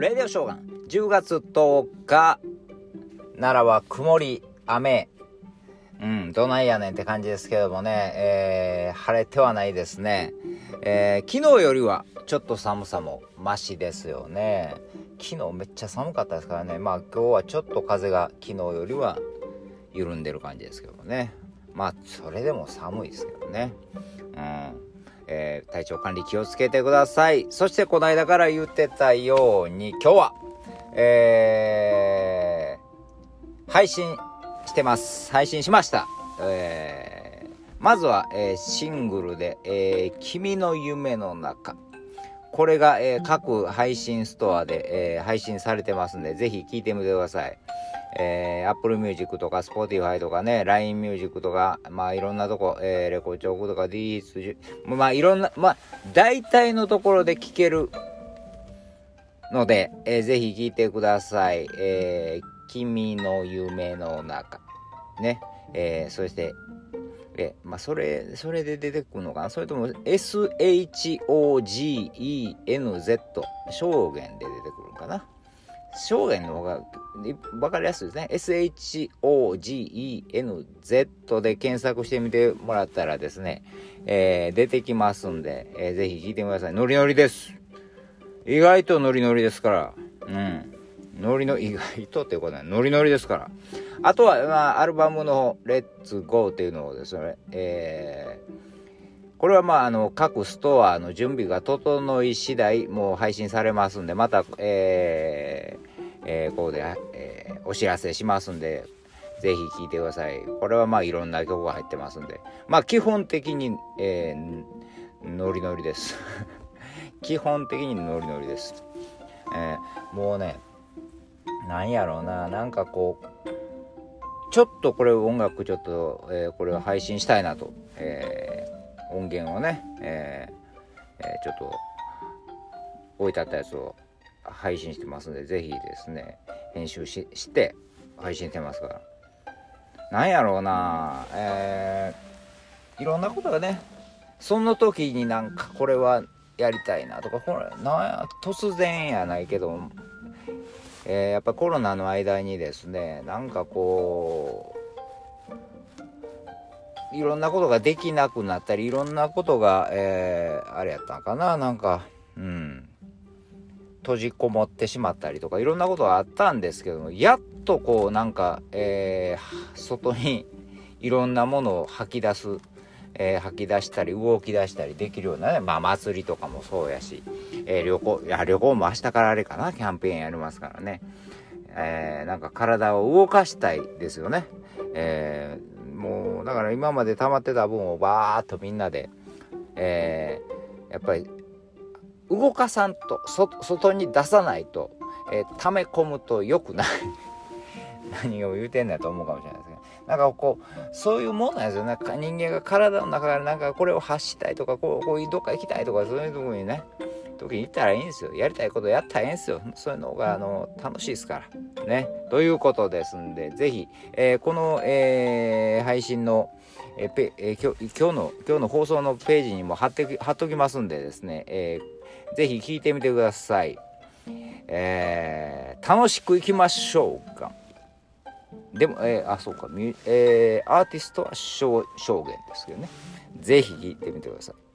レディオショーガン。10月10日奈良は曇り雨。うんどないやねんって感じですけどもね、えー、晴れてはないですね、えー、昨日よりはちょっと寒さもマシですよね。昨日めっちゃ寒かったですからね。まあ今日はちょっと風が昨日よりは緩んでる感じですけどもね。まあそれでも寒いですけどね。うん。えー、体調管理気をつけてください。そしてこの間から言ってたように、今日は、えー、配信してます。配信しました。えー、まずは、えー、シングルで、えー、君の夢の中。これが、えー、各配信ストアで、えー、配信されてますんで、ぜひ聴いてみてください。えー、Apple Music とか Spotify とかね、LINE Music とか、まあいろんなとこ、えー、レコーチョークとか d スまあいろんな、まあ大体のところで聴けるので、えー、ぜひ聴いてください。えー、君の夢の中。ね。えー、そして、え、まあ、それ、それで出てくるのかなそれとも、SHOGENZ、証言で出てくるのかな証言の方が分かりやすいですね。SHOGENZ で検索してみてもらったらですね、えー、出てきますんで、えー、ぜひ聞いてください。ノリノリです。意外とノリノリですから。うん。ノリの、意外とってことはノリノリですから。あとは、まあ、アルバムのレッツゴーっていうのをですね、えー、これはまあ、あの、各ストアの準備が整い次第、もう配信されますんで、また、えー、えー、ここで、えー、お知らせしますんで、ぜひ聴いてください。これはまあいろんな曲が入ってますんで。まあ基本的に、えー、ノリノリです。基本的にノリノリです。えー、もうね、なんやろうな、なんかこう、ちょっとこれ音楽ちょっと、えー、これを配信したいなと、えー、音源をね、えー、えちょっと置いてあったやつを配信してますんで、ぜひですね、編集しして配信してますから。なんやろうな、えー、いろんなことがね、その時になんかこれはやりたいなとかこれなや突然やないけど、えー、やっぱコロナの間にですねなんかこういろんなことができなくなったりいろんなことが、えー、あれやったんかななんかうん閉じこもってしまったりとかいろんなことがあったんですけどもやっとこうなんか、えー、外に いろんなものを吐き出すえー、吐き出したり動き出したりできるようなね、まあ祭りとかもそうやし、えー、旅行、いや旅行も明日からあれかな、キャンペーンやりますからね。えー、なんか体を動かしたいですよね。えー、だから今まで溜まってた分をバーっとみんなで、えー、やっぱり動かさんと、外に出さないと、えー、溜め込むと良くない。何を言うてんだと思うかもしれないですけど、なんかこう、そういうもんなんですよね。人間が体の中からなんかこれを発したいとか、こう、こういうどっか行きたいとか、そういうとこにね、時に行ったらいいんですよ。やりたいことやったらいいんですよ。そういうのが、あの、楽しいですから。ね。ということですんで、ぜひ、えー、この、えー、配信の、えーペえー、今日今日の今日の放送のページにも貼って貼っときますんでですね、えー、ぜひ聞いてみてください。えー、楽しくいきましょうか。でも、えー、あ、そうか、えー、アーティストは証言ですけどね。ぜひ聴いてみてください。